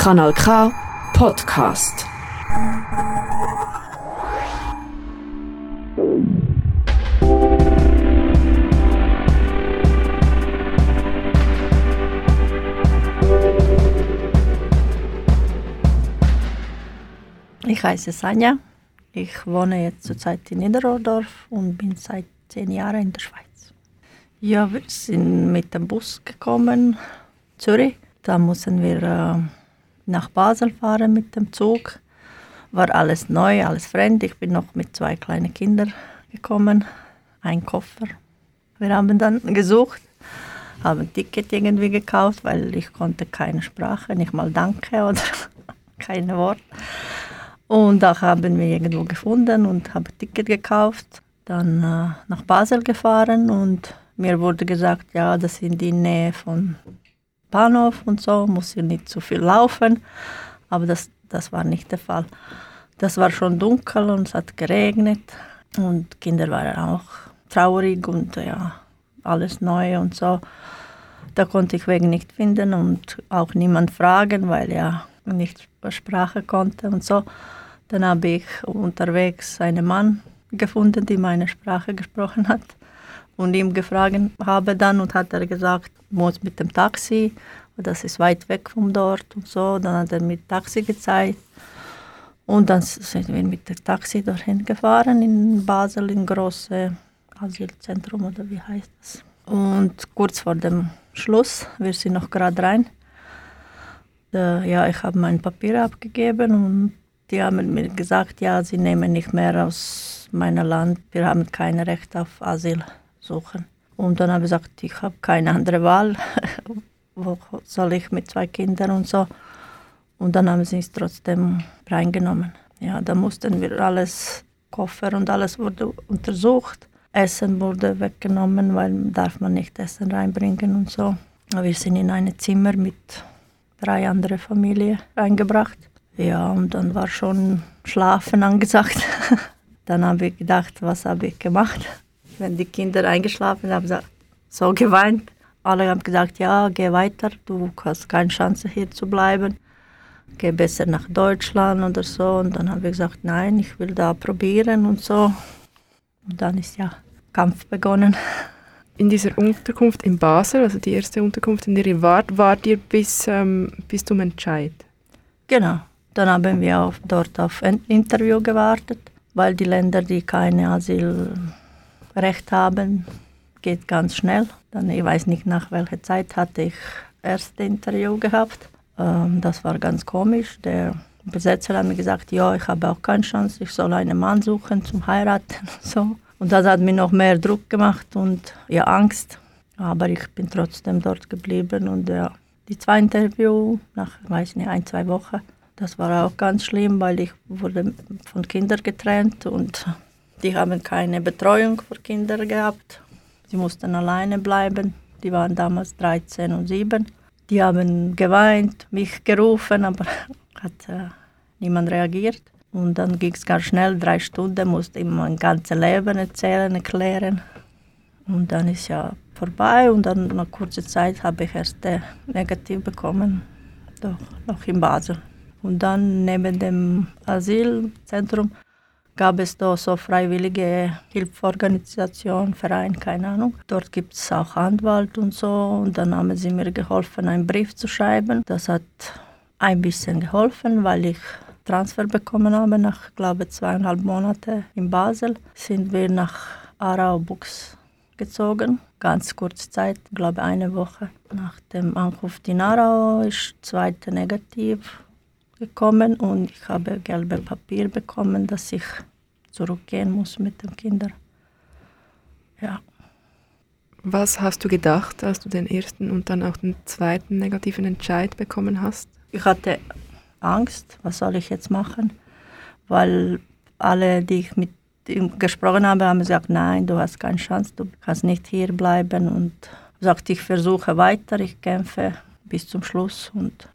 Kanal K Podcast. Ich heiße Sanja. Ich wohne jetzt zurzeit in Niederodorf und bin seit zehn Jahren in der Schweiz. Ja, wir sind mit dem Bus gekommen, Zürich. Da mussten wir äh, nach Basel fahren mit dem Zug. War alles neu, alles fremd. Ich bin noch mit zwei kleinen Kindern gekommen, ein Koffer. Wir haben dann gesucht, haben ein Ticket irgendwie gekauft, weil ich konnte keine Sprache, nicht mal Danke oder keine Wort. Und da haben wir irgendwo gefunden und haben ein Ticket gekauft, dann äh, nach Basel gefahren und mir wurde gesagt, ja, das in die Nähe von Bahnhof und so, muss hier nicht zu viel laufen. Aber das, das war nicht der Fall. Das war schon dunkel und es hat geregnet und Kinder waren auch traurig und ja, alles neu und so. Da konnte ich Weg nicht finden und auch niemand fragen, weil ja nicht Sprache konnte und so. Dann habe ich unterwegs einen Mann gefunden, der meine Sprache gesprochen hat und ihm gefragt habe dann und hat er gesagt, muss mit dem Taxi, das ist weit weg von dort und so. Dann hat er mit Taxi gezeigt und dann sind wir mit dem Taxi dorthin gefahren in Basel, in große Asylzentrum oder wie heißt das. Und kurz vor dem Schluss, wir sind noch gerade rein, ja, ich habe mein Papier abgegeben und die haben mir gesagt, ja, sie nehmen nicht mehr aus meinem Land, wir haben kein Recht auf Asyl suchen. Und dann habe ich gesagt, ich habe keine andere Wahl. Wo soll ich mit zwei Kindern und so? Und dann haben sie es trotzdem reingenommen. Ja, da mussten wir alles, Koffer und alles wurde untersucht. Essen wurde weggenommen, weil darf man nicht Essen reinbringen und so. Wir sind in ein Zimmer mit drei anderen Familien eingebracht. Ja, und dann war schon Schlafen angesagt. dann habe ich gedacht, was habe ich gemacht? Wenn die Kinder eingeschlafen haben, so geweint. Alle haben gesagt, ja, geh weiter, du hast keine Chance hier zu bleiben. Geh besser nach Deutschland oder so. Und dann habe ich gesagt, nein, ich will da probieren und so. Und dann ist ja Kampf begonnen. In dieser Unterkunft in Basel, also die erste Unterkunft, in der ihr wart, wart ihr bis, ähm, bis zum Entscheid? Genau. Dann haben wir auf, dort auf ein Interview gewartet, weil die Länder, die keine Asyl Recht haben, geht ganz schnell. Dann, ich weiß nicht, nach welcher Zeit hatte ich erste Interview gehabt. Ähm, das war ganz komisch. Der Besetzer hat mir gesagt, ja, ich habe auch keine Chance, ich soll einen Mann suchen zum Heiraten. So. Und das hat mir noch mehr Druck gemacht und ja, Angst. Aber ich bin trotzdem dort geblieben und ja, die zwei Interview nach, weiß nicht, ein, zwei Wochen, das war auch ganz schlimm, weil ich wurde von Kindern getrennt und die haben keine Betreuung für Kinder gehabt. Sie mussten alleine bleiben. Die waren damals 13 und 7. Die haben geweint, mich gerufen, aber hat äh, niemand reagiert. Und dann ging es ganz schnell, drei Stunden, musste ich mein ganzes Leben erzählen, erklären. Und dann ist ja vorbei und dann nach kurzer Zeit habe ich erst äh, negativ bekommen, doch noch in Basel. Und dann neben dem Asylzentrum gab es da so freiwillige Hilfsorganisation, Verein, keine Ahnung. Dort gibt es auch Anwalt und so. Und dann haben sie mir geholfen, einen Brief zu schreiben. Das hat ein bisschen geholfen, weil ich Transfer bekommen habe nach, glaube zweieinhalb Monaten in Basel. Sind wir nach Aarau-Bux gezogen. Ganz kurze Zeit, glaube eine Woche. Nach dem Anruf in Aarau ist zweite negativ gekommen und ich habe gelbe Papier bekommen, dass ich zurückgehen muss mit den Kindern. Ja. Was hast du gedacht, als du den ersten und dann auch den zweiten negativen Entscheid bekommen hast? Ich hatte Angst, was soll ich jetzt machen? Weil alle, die ich mit ihm gesprochen habe, haben gesagt, nein, du hast keine Chance, du kannst nicht hier bleiben. Und sagte, ich versuche weiter, ich kämpfe bis zum Schluss und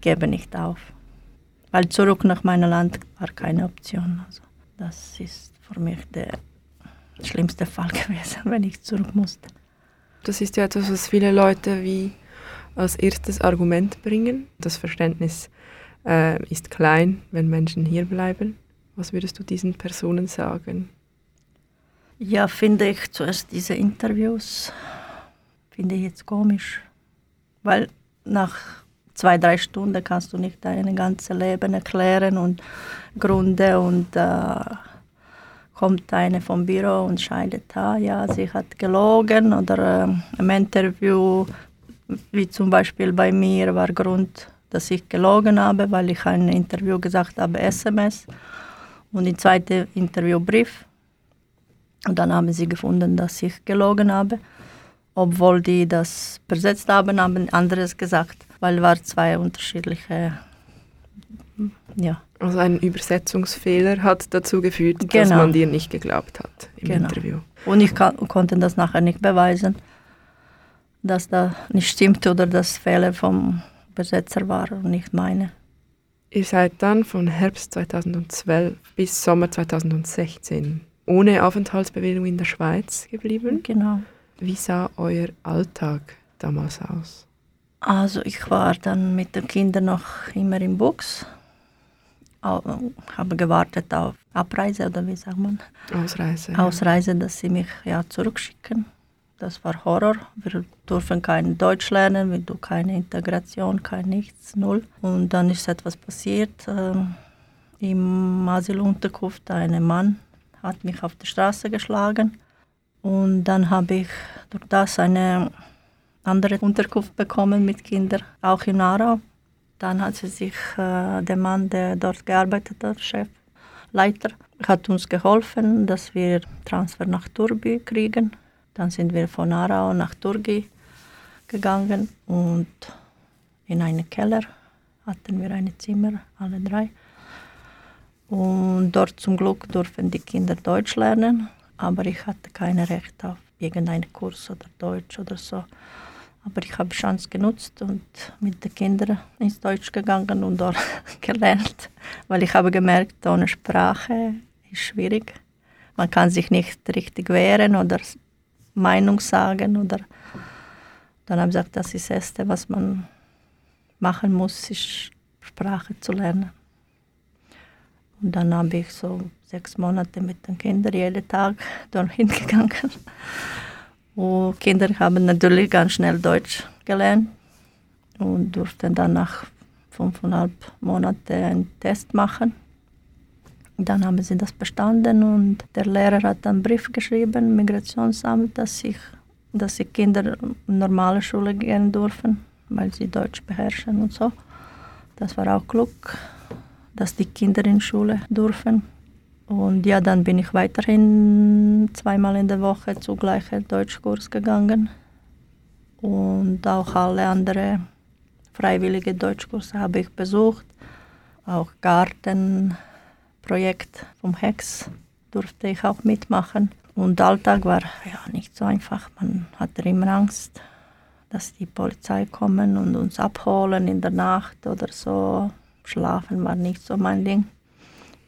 gebe nicht auf. Weil zurück nach meinem Land war keine Option. Also. Das ist für mich der schlimmste Fall gewesen, wenn ich zurück musste. Das ist ja etwas, was viele Leute wie als erstes Argument bringen? Das Verständnis äh, ist klein, wenn Menschen hier bleiben. Was würdest du diesen Personen sagen? Ja, finde ich zuerst diese Interviews, finde ich jetzt komisch. Weil nach zwei, drei Stunden kannst du nicht dein ganzes Leben erklären und Gründe und äh, kommt eine vom Büro und scheidet, ah, ja, sie hat gelogen oder äh, im Interview, wie zum Beispiel bei mir, war Grund, dass ich gelogen habe, weil ich ein Interview gesagt habe, SMS und im zweiten Interview Brief. Und dann haben sie gefunden, dass ich gelogen habe, obwohl die das besetzt haben, haben anderes gesagt, weil es war zwei unterschiedliche, ja. Also ein Übersetzungsfehler hat dazu geführt, genau. dass man dir nicht geglaubt hat im genau. Interview. Und ich konnte das nachher nicht beweisen, dass das nicht stimmt oder dass Fehler vom Besetzer war und nicht meine. Ihr seid dann von Herbst 2012 bis Sommer 2016 ohne Aufenthaltsbewilligung in der Schweiz geblieben. Genau. Wie sah euer Alltag damals aus? Also ich war dann mit den Kindern noch immer im Bux, habe gewartet auf Abreise oder wie sagt man? Ausreise. Ausreise, ja. dass sie mich ja zurückschicken. Das war Horror. Wir durften kein Deutsch lernen, wir durften keine Integration, kein nichts, null. Und dann ist etwas passiert. Ähm, Im Asylunterkunft ein Mann hat mich auf die Straße geschlagen. Und dann habe ich durch das eine andere Unterkunft bekommen mit Kindern, auch in Aarau. Dann hat sich äh, der Mann, der dort gearbeitet hat, Chef, Leiter, hat uns geholfen, dass wir Transfer nach Turbi kriegen. Dann sind wir von Aarau nach Turgi gegangen und in einen Keller hatten wir ein Zimmer, alle drei. Und dort zum Glück durften die Kinder Deutsch lernen, aber ich hatte kein Recht auf irgendeinen Kurs oder Deutsch oder so. Aber ich habe die Chance genutzt und mit den Kindern ins Deutsch gegangen und dort gelernt, weil ich habe gemerkt, ohne Sprache ist schwierig. Man kann sich nicht richtig wehren oder Meinung sagen oder dann habe ich gesagt, das ist das Erste, was man machen muss, ist Sprache zu lernen. Und dann habe ich so sechs Monate mit den Kindern jeden Tag dorthin gegangen. Und Kinder haben natürlich ganz schnell Deutsch gelernt und durften dann nach fünfeinhalb Monaten einen Test machen. Dann haben sie das bestanden und der Lehrer hat einen Brief geschrieben, Migrationsamt, dass ich, dass die Kinder in normale Schule gehen dürfen, weil sie Deutsch beherrschen und so. Das war auch Glück dass die Kinder in Schule dürfen. Und ja, dann bin ich weiterhin zweimal in der Woche zu gleichen Deutschkurs gegangen. Und auch alle anderen freiwillige Deutschkurse habe ich besucht. Auch Gartenprojekt vom Hex durfte ich auch mitmachen. Und Alltag war ja nicht so einfach. Man hatte immer Angst, dass die Polizei kommen und uns abholen in der Nacht oder so. Schlafen war nicht so mein Ding.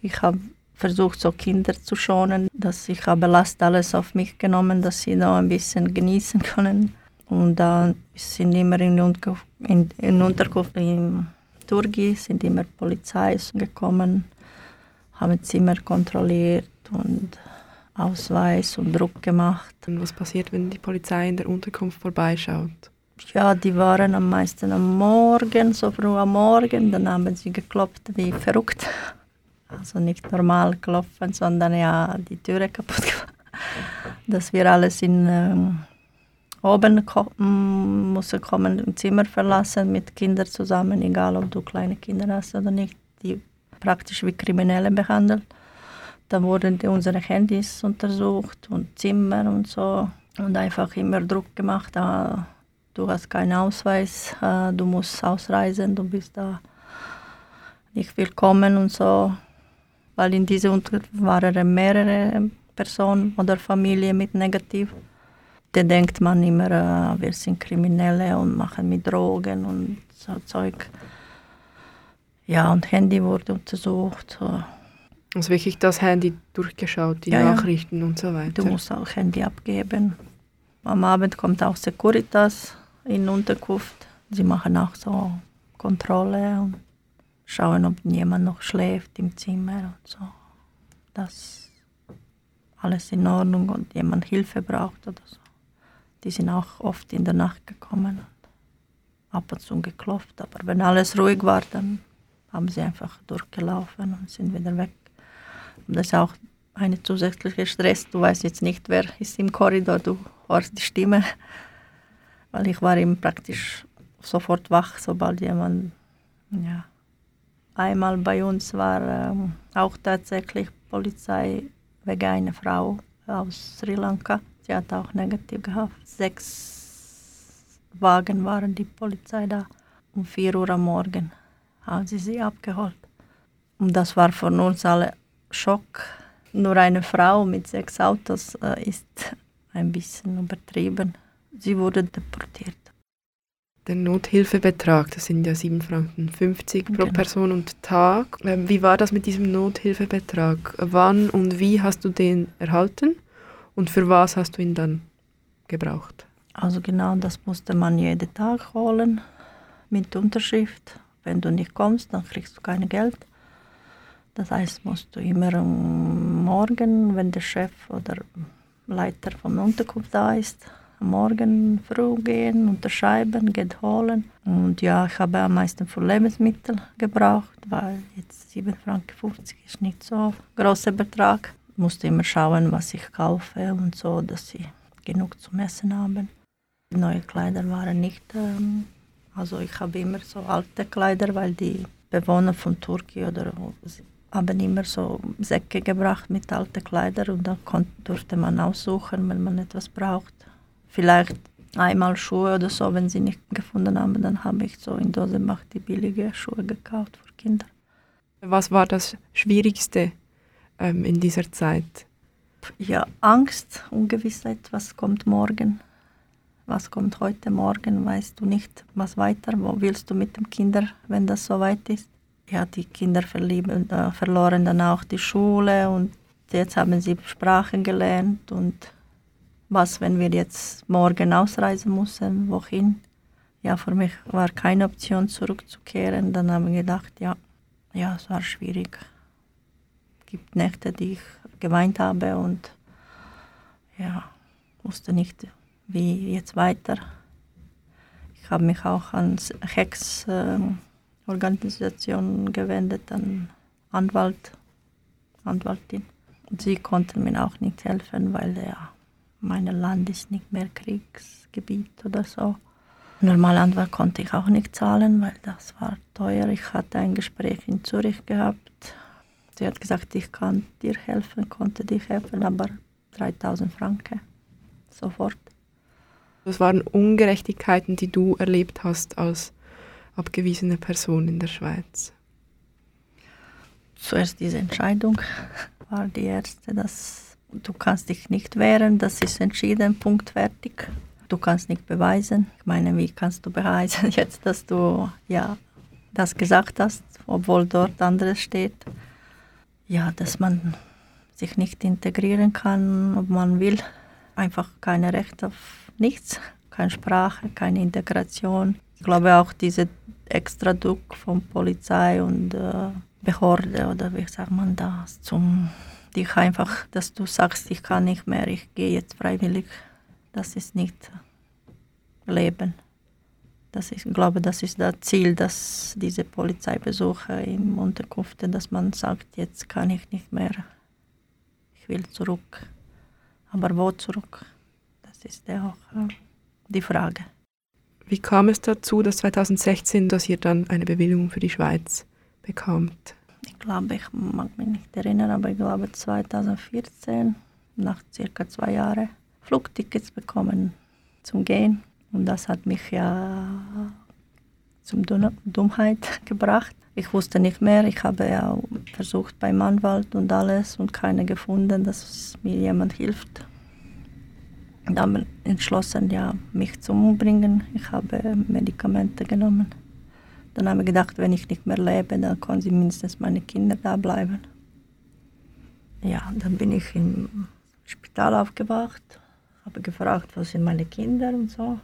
Ich habe versucht, so Kinder zu schonen, dass ich habe Last alles auf mich genommen, dass sie noch ein bisschen genießen können. Und dann sind immer in, Unterkunft, in, in Unterkunft in Turgi sind immer Polizei gekommen, haben Zimmer kontrolliert und Ausweis und Druck gemacht. Und was passiert, wenn die Polizei in der Unterkunft vorbeischaut? Ja, die waren am meisten am Morgen, so früh am Morgen. Dann haben sie geklopft wie verrückt. Also nicht normal klopfen, sondern ja die Türe kaputt gemacht. Dass wir alles in ähm, oben ko mussten kommen, im Zimmer verlassen mit Kindern zusammen, egal ob du kleine Kinder hast oder nicht, die praktisch wie Kriminelle behandelt. Dann wurden unsere Handys untersucht und Zimmer und so und einfach immer Druck gemacht. Ah, du hast keinen Ausweis, äh, du musst ausreisen, du bist da nicht willkommen und so. Weil in dieser Unterkunft waren mehrere Personen oder Familien mit Negativ. Da denkt man immer, äh, wir sind Kriminelle und machen mit Drogen und so Zeug. Ja, und Handy wurde untersucht. Also wirklich das Handy durchgeschaut, die ja, Nachrichten ja. und so weiter. Du musst auch Handy abgeben. Am Abend kommt auch Securitas in Unterkunft. Sie machen auch so Kontrolle und schauen, ob jemand noch schläft im Zimmer und so. Dass alles in Ordnung und jemand Hilfe braucht oder so. Die sind auch oft in der Nacht gekommen und ab und zu geklopft. Aber wenn alles ruhig war, dann haben sie einfach durchgelaufen und sind wieder weg. Und das ist auch eine zusätzliche Stress. Du weißt jetzt nicht, wer ist im Korridor, du hörst die Stimme. Weil ich war eben praktisch sofort wach, sobald jemand, ja. Einmal bei uns war ähm, auch tatsächlich Polizei wegen einer Frau aus Sri Lanka. Sie hat auch negativ gehabt. Sechs Wagen waren die Polizei da. Um 4 Uhr am Morgen haben sie sie abgeholt. Und das war von uns alle Schock. Nur eine Frau mit sechs Autos äh, ist ein bisschen übertrieben. Sie wurde deportiert. Der Nothilfebetrag, das sind ja 7,50 Franken pro Genau. Person und Tag. Ähm, Wie war das mit diesem Nothilfebetrag? Wann und wie hast du den erhalten und für was hast du ihn dann gebraucht? Also genau, das musste man jeden Tag holen mit Unterschrift. Wenn du nicht kommst, dann kriegst du kein Geld. Das heißt, musst du immer Morgen, wenn der Chef oder Leiter vom Unterkunft da ist, Morgen früh gehen, unterschreiben, geht holen. Und ja, ich habe am meisten für Lebensmittel gebraucht, weil jetzt 7,50 Franken ist nicht so ein großer Betrag. Ich musste immer schauen, was ich kaufe und so, dass sie genug zum Essen haben. Neue Kleider waren nicht, ähm, also ich habe immer so alte Kleider, weil die Bewohner von Turkey oder haben immer so Säcke gebracht mit alten Kleidern und dann durfte man aussuchen, wenn man etwas braucht. Vielleicht einmal Schuhe oder so, wenn sie nicht gefunden haben, dann habe ich so in Dosebach die billige Schuhe gekauft für Kinder. Was war das Schwierigste ähm, in dieser Zeit? Ja, Angst, Ungewissheit, was kommt morgen, was kommt heute Morgen, weißt du nicht, was weiter, wo willst du mit den Kindern, wenn das so weit ist. Ja, die Kinder verlieben, äh, verloren dann auch die Schule und jetzt haben sie Sprachen gelernt und was, wenn wir jetzt morgen ausreisen müssen, wohin? Ja, für mich war keine Option zurückzukehren. Dann habe ich gedacht, ja, ja, es war schwierig. Es gibt Nächte, die ich geweint habe und ja, wusste nicht, wie jetzt weiter. Ich habe mich auch an Hex-Organisation gewendet, an Anwalt, Anwaltin. Und sie konnten mir auch nicht helfen, weil ja, mein Land ist nicht mehr Kriegsgebiet oder so. Normalanwalt konnte ich auch nicht zahlen, weil das war teuer. Ich hatte ein Gespräch in Zürich gehabt. Sie hat gesagt, ich kann dir helfen, konnte dir helfen, aber 3000 Franken sofort. Das waren Ungerechtigkeiten, die du erlebt hast als abgewiesene Person in der Schweiz. Zuerst diese Entscheidung war die erste, dass du kannst dich nicht wehren, das ist entschieden, Punkt fertig. Du kannst nicht beweisen. Ich meine, wie kannst du beweisen jetzt, dass du ja das gesagt hast, obwohl dort anderes steht? Ja, dass man sich nicht integrieren kann, ob man will. Einfach keine Recht auf nichts, keine Sprache, keine Integration. Ich glaube auch diese extra Druck von Polizei und äh, Behörde oder wie sagt man das, zum dich einfach, dass du sagst, ich kann nicht mehr, ich gehe jetzt freiwillig. Das ist nicht Leben. Das ist, ich glaube, das ist das Ziel, dass diese Polizeibesuche im Unterkunft, dass man sagt, jetzt kann ich nicht mehr, ich will zurück. Aber wo zurück? Das ist auch äh, die Frage. Wie kam es dazu, dass 2016, dass ihr dann eine Bewilligung für die Schweiz bekamt? Ich glaube, ich mag mich nicht erinnern, aber ich glaube 2014, nach circa zwei Jahren, Flugtickets bekommen zum Gehen. Und das hat mich ja zum Dummheit gebracht. Ich wusste nicht mehr. Ich habe ja versucht beim Anwalt und alles und keine gefunden, dass mir jemand hilft. Habe entschlossen, ja, mich zu umbringen. Ich habe Medikamente genommen. Dann habe ich gedacht, wenn ich nicht mehr lebe, dann können sie mindestens meine Kinder da bleiben. Ja, dann bin ich im Spital aufgewacht, habe gefragt, was sind meine Kinder und so.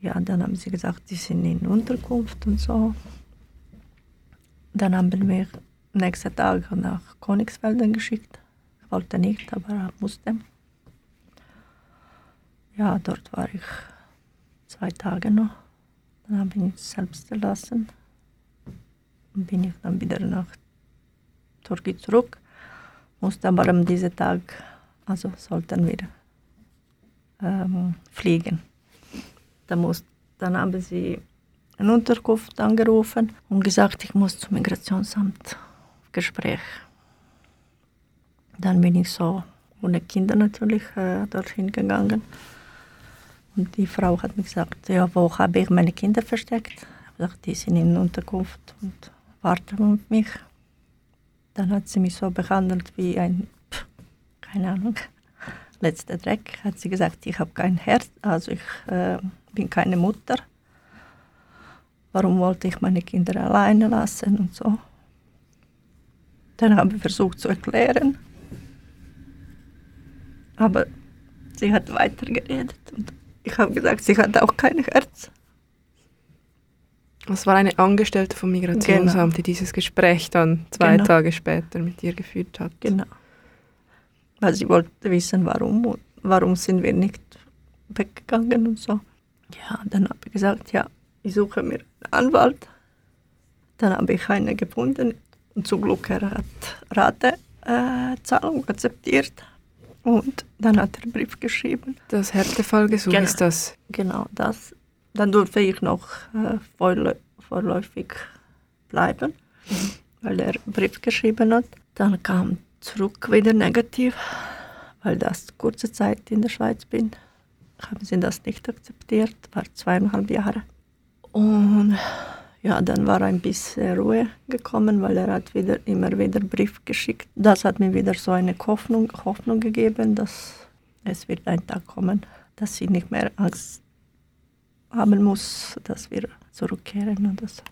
Ja, dann haben sie gesagt, die sind in Unterkunft und so. Dann haben wir nächsten Tag nach Königsfelden geschickt. Ich wollte nicht, aber musste. Ja, dort war ich zwei Tage noch. Dann habe ich mich selbst gelassen. Dann bin ich dann wieder nach Türkei zurück. Musste aber an diesem Tag, also sollten wir ähm, fliegen. Dann, muss, dann haben sie eine Unterkunft angerufen und gesagt, ich muss zum Migrationsamt Gespräch. Dann bin ich so ohne Kinder natürlich äh, dorthin gegangen. Und die Frau hat mir gesagt, ja, wo habe ich meine Kinder versteckt? Ich habe gesagt, die sind in Unterkunft und warten auf mich. Dann hat sie mich so behandelt wie ein, keine Ahnung, letzter Dreck. Hat sie gesagt, ich habe kein Herz, also ich äh, bin keine Mutter. Warum wollte ich meine Kinder alleine lassen und so. Dann habe ich versucht zu erklären. Aber sie hat weitergeredet und ich habe gesagt, sie hat auch kein Herz. Es war eine Angestellte vom Migrationsamt, genau. die dieses Gespräch dann zwei genau. Tage später mit ihr geführt hat. Genau. Weil sie wollte wissen, warum, warum sind wir nicht weggegangen und so. Ja, dann habe ich gesagt, ja, ich suche mir einen Anwalt. Dann habe ich einen gefunden und zum Glück er hat Ratezahlung äh, akzeptiert. Und dann hat er einen Brief geschrieben. Das Härtefallgesuch genau. ist das? Genau, das. Dann durfte ich noch äh, vorläufig bleiben, mhm. weil er einen Brief geschrieben hat. Dann kam zurück wieder negativ, weil das kurze Zeit in der Schweiz bin. Haben sie das nicht akzeptiert, war zweieinhalb Jahre. Und ja, dann war ein bisschen Ruhe gekommen, weil er hat wieder, immer wieder Brief geschickt. Das hat mir wieder so eine Hoffnung, Hoffnung gegeben, dass es wird ein Tag kommen, dass ich nicht mehr Angst haben muss, dass wir zurückkehren oder so.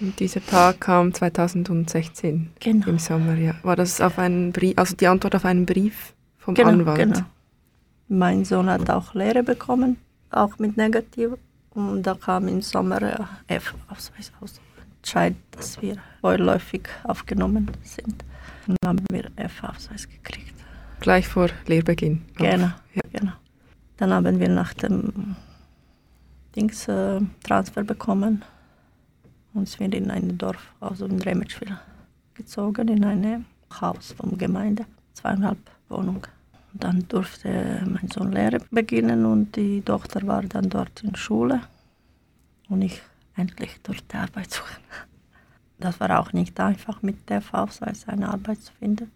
Und dieser Tag kam 2016 genau. im Sommer, ja. War das auf einen Brief, also die Antwort auf einen Brief vom genau, Anwalt? Genau. Mein Sohn hat auch Lehre bekommen, auch mit Negativ. Und da kam im Sommer äh, F-Ausweis aus. Entscheid, dass wir vorläufig aufgenommen sind. Und dann haben wir F-Ausweis gekriegt. Gleich vor Lehrbeginn? Genau, ja. genau. Dann haben wir nach dem Dings äh, Transfer bekommen und sind in ein Dorf, also in Remetschwil, gezogen, in ein Haus vom Gemeinde, zweieinhalb Wohnungen. Dann durfte mein Sohn Lehre beginnen und die Tochter war dann dort in Schule und ich endlich dort Arbeit suchen. Das war auch nicht einfach mit der Ausweis eine Arbeit zu finden.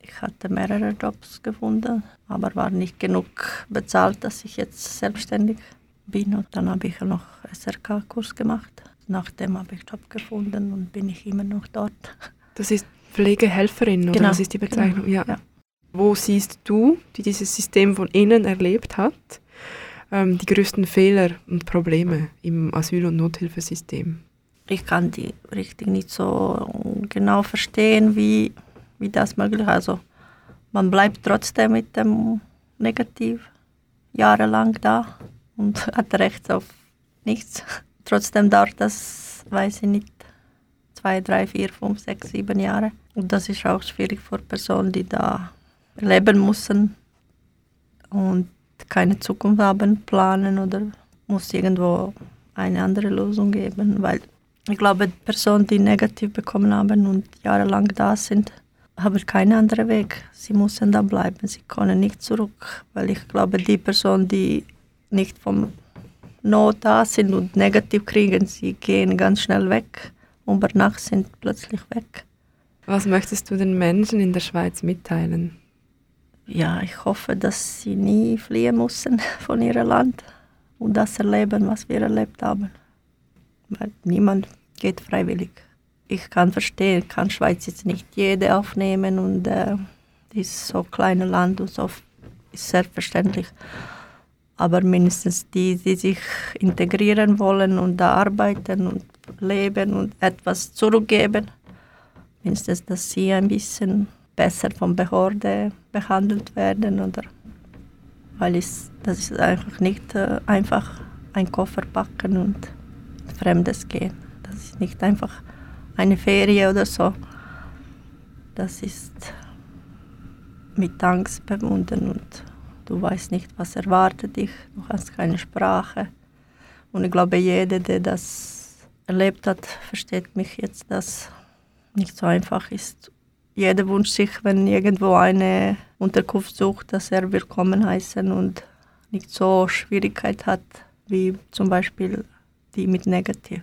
Ich hatte mehrere Jobs gefunden, aber war nicht genug bezahlt, dass ich jetzt selbstständig bin. Und dann habe ich noch SRK-Kurs gemacht. Nachdem habe ich Job gefunden und bin ich immer noch dort. Das ist Pflegehelferin, oder genau, was ist die Bezeichnung? Genau, ja. ja. Wo siehst du, die dieses System von innen erlebt hat, ähm, die größten Fehler und Probleme im Asyl- und Nothilfesystem? Ich kann die richtig nicht so genau verstehen, wie, wie das möglich ist. Also man bleibt trotzdem mit dem Negativ jahrelang da und hat Recht auf nichts. Trotzdem dauert das, weiß ich nicht, zwei, drei, vier, fünf, sechs, sieben Jahre. Und das ist auch schwierig für Personen, die da leben müssen und keine Zukunft haben, planen oder muss irgendwo eine andere Lösung geben, weil ich glaube, Personen, die negativ bekommen haben und jahrelang da sind, haben keinen anderen Weg. Sie müssen da bleiben, sie können nicht zurück, weil ich glaube, die Personen, die nicht vom Not da sind und negativ kriegen, sie gehen ganz schnell weg und über Nacht sind plötzlich weg. Was möchtest du den Menschen in der Schweiz mitteilen? Ja, ich hoffe, dass sie nie fliehen müssen von ihrem Land und das erleben, was wir erlebt haben. Weil niemand geht freiwillig. Ich kann verstehen, kann Schweiz jetzt nicht jede aufnehmen und äh, ist so ein kleines Land und so ist selbstverständlich. Aber mindestens die, die sich integrieren wollen und da arbeiten und leben und etwas zurückgeben, mindestens, dass sie ein bisschen besser von Behörde behandelt werden oder weil ich, das ist einfach nicht äh, einfach ein Koffer packen und Fremdes gehen. Das ist nicht einfach eine Ferie oder so. Das ist mit Angst verbunden und du weißt nicht, was erwartet dich. Du hast keine Sprache. Und ich glaube, jeder, der das erlebt hat, versteht mich jetzt, dass nicht so einfach ist. Jeder wünscht sich, wenn irgendwo eine Unterkunft sucht, dass er willkommen heißen und nicht so Schwierigkeit hat wie zum Beispiel die mit Negativ.